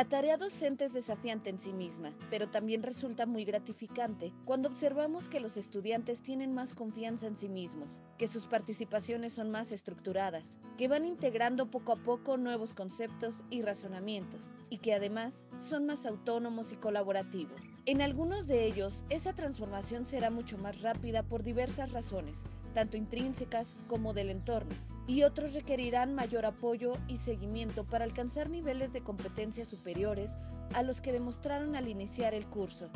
La tarea docente es desafiante en sí misma, pero también resulta muy gratificante cuando observamos que los estudiantes tienen más confianza en sí mismos, que sus participaciones son más estructuradas, que van integrando poco a poco nuevos conceptos y razonamientos, y que además son más autónomos y colaborativos. En algunos de ellos, esa transformación será mucho más rápida por diversas razones, tanto intrínsecas como del entorno, y otros requerirán mayor apoyo y seguimiento para alcanzar niveles de competencia superiores a los que demostraron al iniciar el curso.